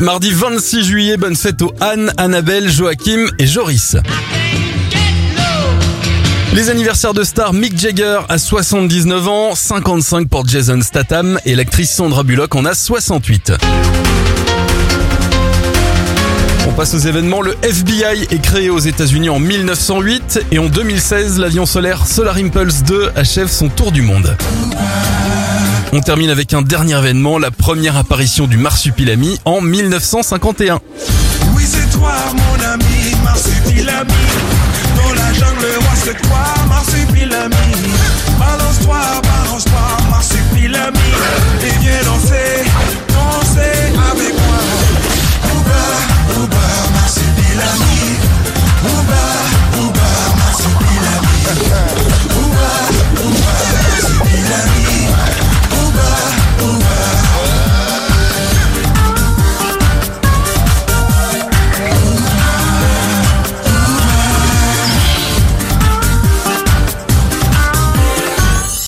Mardi 26 juillet, bonne fête aux Anne, Annabelle, Joachim et Joris. Les anniversaires de stars Mick Jagger à 79 ans, 55 pour Jason Statham et l'actrice Sandra Bullock en a 68. On passe aux événements. Le FBI est créé aux États-Unis en 1908 et en 2016, l'avion solaire Solar Impulse 2 achève son tour du monde. On termine avec un dernier événement, la première apparition du marsupilami en 1951. Oui, c'est toi, mon ami, Marsupilami. Dans la jungle, le roi, c'est toi, Marsupilami.